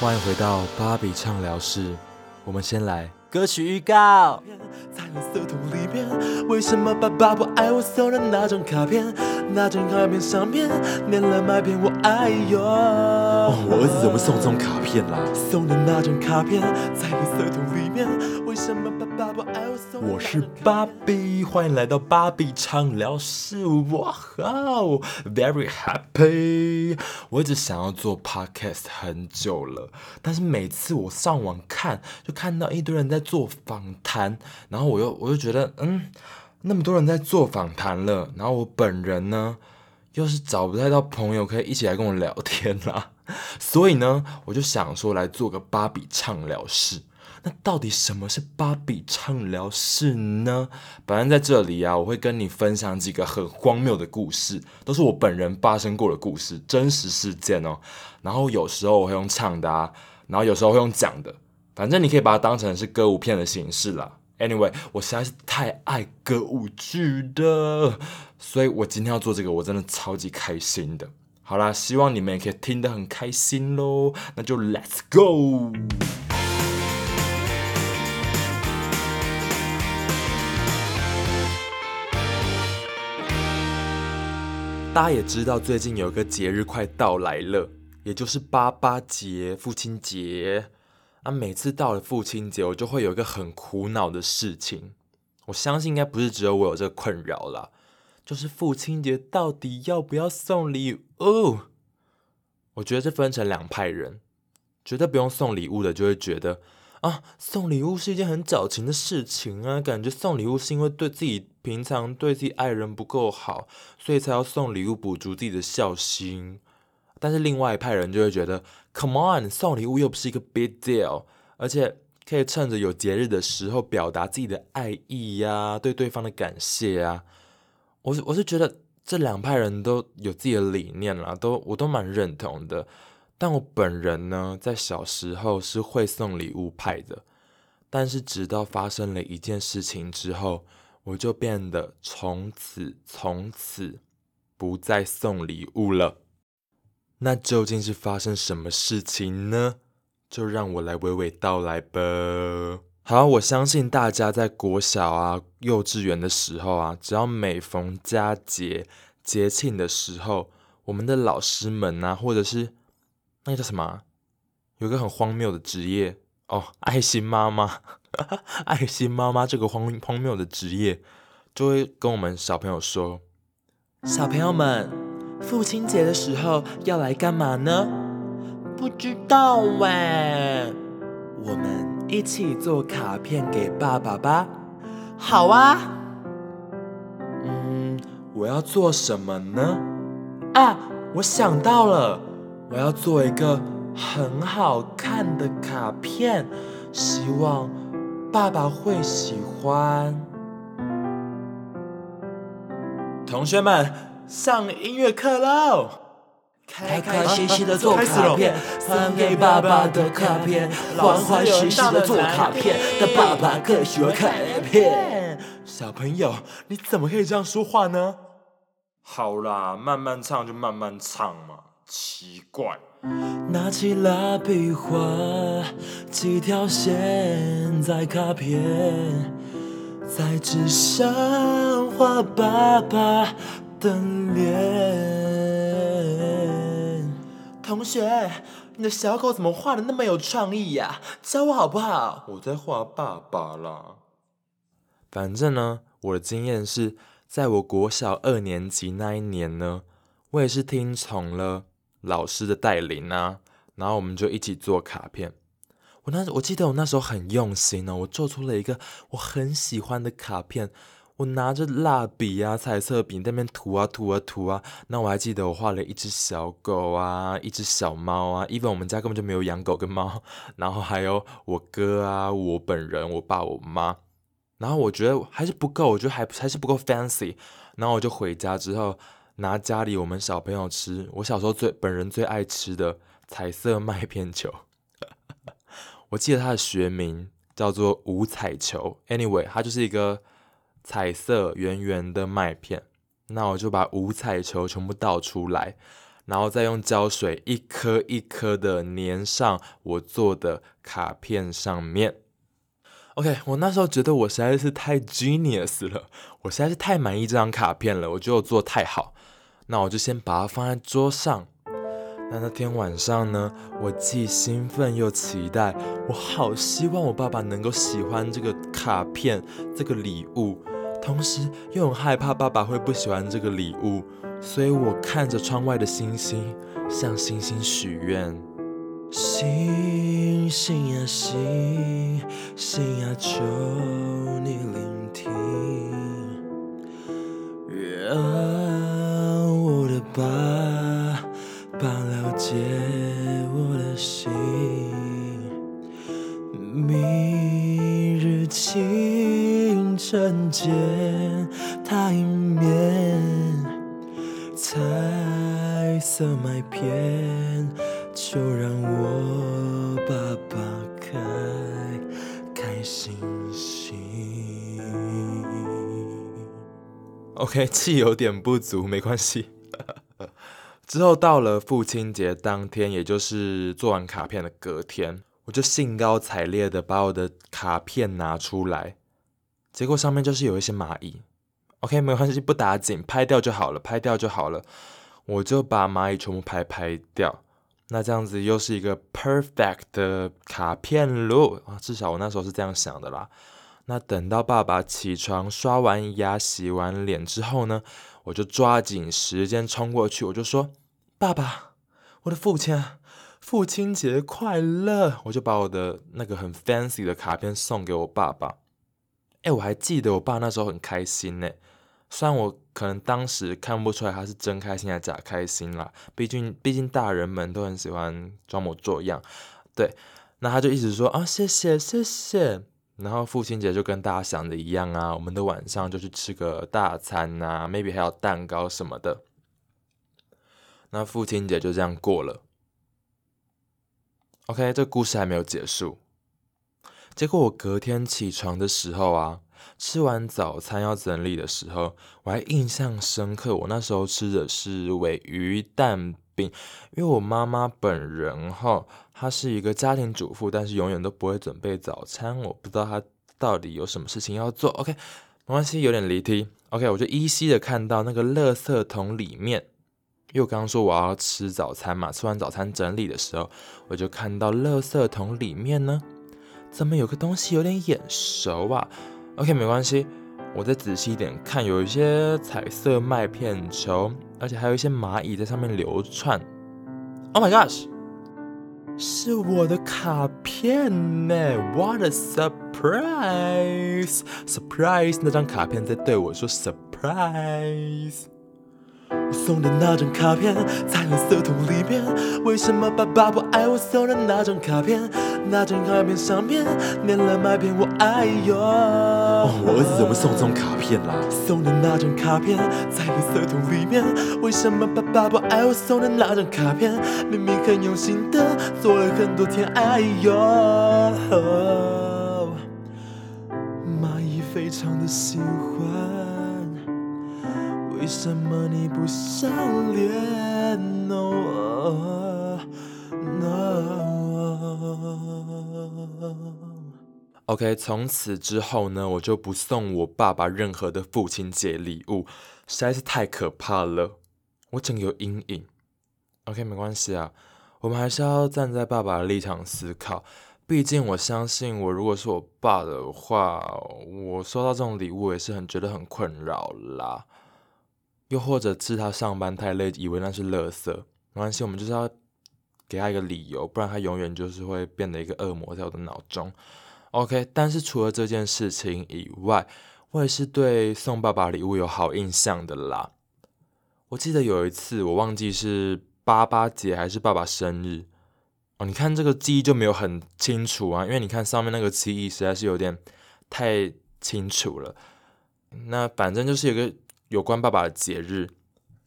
欢迎回到芭比畅聊室。我们先来歌曲预告。在垃圾桶里面，为什么爸爸不爱我送的那张卡片？那张卡片上面粘了麦片，我爱哟。哦我儿子怎么送这种卡片啦？送的那张卡片在垃圾桶里面，为什么爸爸不爱我送？我是芭比，欢迎来到芭比畅聊室。哇哦，very happy！我一直想要做 podcast 很久了，但是每次我上网看，就看到一堆人在做访谈，然后我又我就觉得，嗯，那么多人在做访谈了，然后我本人呢，又是找不太到朋友可以一起来跟我聊天啦，所以呢，我就想说来做个芭比畅聊室。那到底什么是芭比畅聊室呢？反正在这里啊，我会跟你分享几个很荒谬的故事，都是我本人发生过的故事，真实事件哦。然后有时候我会用唱的啊，然后有时候会用讲的，反正你可以把它当成是歌舞片的形式啦。Anyway，我实在是太爱歌舞剧的，所以我今天要做这个，我真的超级开心的。好啦，希望你们也可以听得很开心喽。那就 Let's go。大家也知道，最近有一个节日快到来了，也就是八八节、父亲节。啊，每次到了父亲节，我就会有一个很苦恼的事情。我相信应该不是只有我有这个困扰啦，就是父亲节到底要不要送礼物？我觉得这分成两派人，觉得不用送礼物的就会觉得啊，送礼物是一件很矫情的事情啊，感觉送礼物是因为对自己平常对自己爱人不够好，所以才要送礼物补足自己的孝心。但是另外一派人就会觉得，Come on，送礼物又不是一个 big deal，而且可以趁着有节日的时候表达自己的爱意呀，对对方的感谢啊。我是我是觉得这两派人都有自己的理念啦，都我都蛮认同的。但我本人呢，在小时候是会送礼物派的，但是直到发生了一件事情之后，我就变得从此从此不再送礼物了。那究竟是发生什么事情呢？就让我来娓娓道来吧。好，我相信大家在国小啊、幼稚园的时候啊，只要每逢佳节、节庆的时候，我们的老师们啊，或者是那个叫什么，有个很荒谬的职业哦，爱心妈妈，爱心妈妈这个荒荒谬的职业，就会跟我们小朋友说，小朋友们，父亲节的时候要来干嘛呢？不知道喂，我们一起做卡片给爸爸吧。好啊，嗯，我要做什么呢？啊，我想到了，我要做一个很好看的卡片，希望爸爸会喜欢。同学们，上音乐课喽！开开心心的做卡片，送给爸爸的卡片，欢欢喜喜的做卡片，但爸爸更喜欢卡片。小朋友，你怎么可以这样说话呢？好啦，慢慢唱就慢慢唱嘛，奇怪。拿起蜡笔画几条线在卡片，在纸上画爸爸的脸。同学，你的小狗怎么画的那么有创意呀？教我好不好？我在画爸爸啦。反正呢，我的经验是在我国小二年级那一年呢，我也是听从了老师的带领啊，然后我们就一起做卡片。我那我记得我那时候很用心呢，我做出了一个我很喜欢的卡片。我拿着蜡笔啊、彩色笔在那边涂啊涂啊涂啊，那我还记得我画了一只小狗啊、一只小猫啊，even 我们家根本就没有养狗跟猫，然后还有我哥啊、我本人、我爸、我妈，然后我觉得还是不够，我觉得还还是不够 fancy，然后我就回家之后拿家里我们小朋友吃，我小时候最本人最爱吃的彩色麦片球，我记得它的学名叫做五彩球，anyway 它就是一个。彩色圆圆的麦片，那我就把五彩球全部倒出来，然后再用胶水一颗一颗的粘上我做的卡片上面。OK，我那时候觉得我实在是太 genius 了，我实在是太满意这张卡片了，我觉得我做的太好，那我就先把它放在桌上。那那天晚上呢，我既兴奋又期待，我好希望我爸爸能够喜欢这个卡片这个礼物，同时又很害怕爸爸会不喜欢这个礼物，所以我看着窗外的星星，向星星许愿。星星呀星星呀，求你聆听，让我的爸爸黑色麦片。就让我爸爸开开心心。OK，气有点不足，没关系。之后到了父亲节当天，也就是做完卡片的隔天，我就兴高采烈的把我的卡片拿出来，结果上面就是有一些蚂蚁。OK，没关系，不打紧，拍掉就好了，拍掉就好了。我就把蚂蚁全部拍拍掉。那这样子又是一个 perfect 的卡片喽啊！至少我那时候是这样想的啦。那等到爸爸起床、刷完牙、洗完脸之后呢，我就抓紧时间冲过去，我就说：“爸爸，我的父亲，父亲节快乐！”我就把我的那个很 fancy 的卡片送给我爸爸。哎，我还记得我爸那时候很开心呢。虽然我可能当时看不出来他是真开心还是假开心啦，毕竟毕竟大人们都很喜欢装模作样，对，那他就一直说啊谢谢谢谢，然后父亲节就跟大家想的一样啊，我们的晚上就去吃个大餐呐，maybe 还有蛋糕什么的，那父亲节就这样过了。OK，这故事还没有结束，结果我隔天起床的时候啊。吃完早餐要整理的时候，我还印象深刻。我那时候吃的是尾鱼蛋饼，因为我妈妈本人哈，她是一个家庭主妇，但是永远都不会准备早餐。我不知道她到底有什么事情要做。OK，没关系，有点离题。OK，我就依稀的看到那个垃圾桶里面，因为我刚刚说我要吃早餐嘛，吃完早餐整理的时候，我就看到垃圾桶里面呢，怎么有个东西有点眼熟啊？OK，没关系，我再仔细一点看，有一些彩色麦片球，而且还有一些蚂蚁在上面流窜。Oh my gosh，是我的卡片呢！What a surprise！Surprise！那张卡片在对我说 surprise。我送的那张卡片在垃圾桶里面，为什么爸爸不爱我送的那张卡片？那张卡片上面粘了麦片，我爱哟。哦我儿子怎么送这种卡片啦？送的那张卡片在垃圾桶里面，为什么爸爸不爱我送的那张卡片？明明很用心的做了很多天，哎哟。蚂蚁非常的喜欢。为什么你不想联络？OK，从此之后呢，我就不送我爸爸任何的父亲节礼物，实在是太可怕了，我整个有阴影。OK，没关系啊，我们还是要站在爸爸的立场思考，毕竟我相信，我如果是我爸的话，我收到这种礼物也是很觉得很困扰啦。又或者是他上班太累，以为那是垃圾，没关系，我们就是要给他一个理由，不然他永远就是会变得一个恶魔在我的脑中。OK，但是除了这件事情以外，我也是对送爸爸礼物有好印象的啦。我记得有一次，我忘记是八八节还是爸爸生日哦，你看这个记忆就没有很清楚啊，因为你看上面那个记忆实在是有点太清楚了。那反正就是有个。有关爸爸的节日，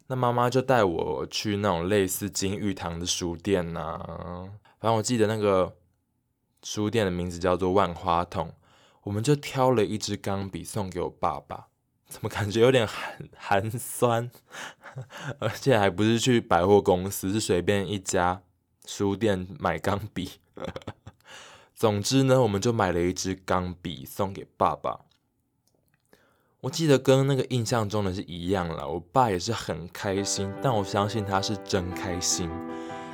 那妈妈就带我去那种类似金玉堂的书店呐。反正我记得那个书店的名字叫做万花筒。我们就挑了一支钢笔送给我爸爸。怎么感觉有点寒寒酸？而且还不是去百货公司，是随便一家书店买钢笔。总之呢，我们就买了一支钢笔送给爸爸。我记得跟那个印象中的是一样了，我爸也是很开心，但我相信他是真开心，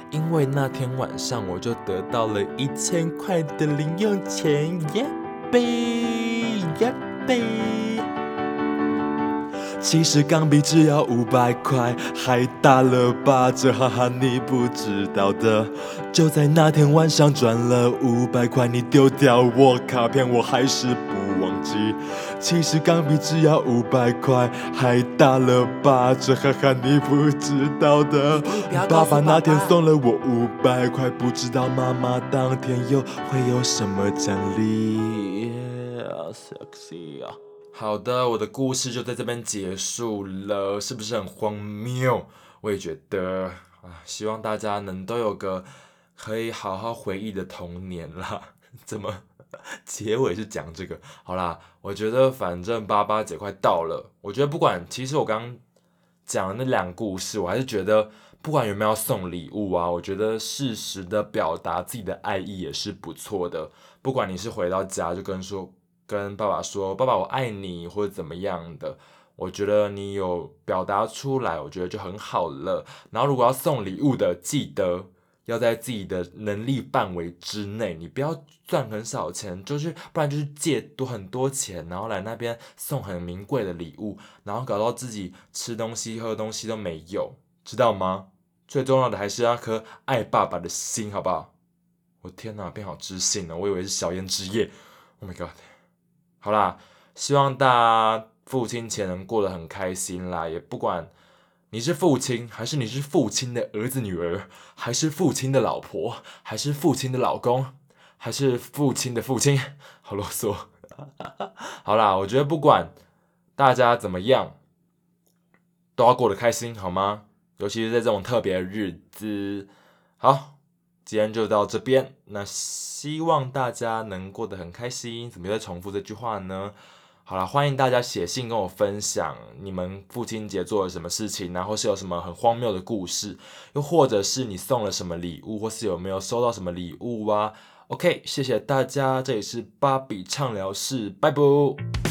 因为那天晚上我就得到了一千块的零用钱，耶呗耶呗。其实钢笔只要五百块，还大了吧？这哈哈你不知道的。就在那天晚上赚了五百块，你丢掉我卡片，我还是不忘记。其实钢笔只要五百块，还大了吧？这哈哈你不知道的。爸爸那天送了我五百块，不知道妈妈当天又会有什么奖励。Sexy 啊！好的，我的故事就在这边结束了，是不是很荒谬？我也觉得啊，希望大家能都有个可以好好回忆的童年啦。怎么 结尾是讲这个？好啦，我觉得反正八八节快到了，我觉得不管，其实我刚讲的那两个故事，我还是觉得不管有没有送礼物啊，我觉得适时的表达自己的爱意也是不错的。不管你是回到家就跟说。跟爸爸说：“爸爸，我爱你，或者怎么样的？我觉得你有表达出来，我觉得就很好了。然后，如果要送礼物的，记得要在自己的能力范围之内，你不要赚很少钱，就是不然就是借多很多钱，然后来那边送很名贵的礼物，然后搞到自己吃东西喝东西都没有，知道吗？最重要的还是那颗爱爸爸的心，好不好？我天哪，变好知性了，我以为是小燕之夜。Oh my god！好啦，希望大家父亲节能过得很开心啦。也不管你是父亲，还是你是父亲的儿子、女儿，还是父亲的老婆，还是父亲的老公，还是父亲的父亲，好啰嗦。好啦，我觉得不管大家怎么样，都要过得开心，好吗？尤其是在这种特别的日子。好。今天就到这边，那希望大家能过得很开心。怎么又在重复这句话呢？好了，欢迎大家写信跟我分享你们父亲节做了什么事情，然后是有什么很荒谬的故事，又或者是你送了什么礼物，或是有没有收到什么礼物啊？OK，谢谢大家，这里是芭比畅聊室，拜拜。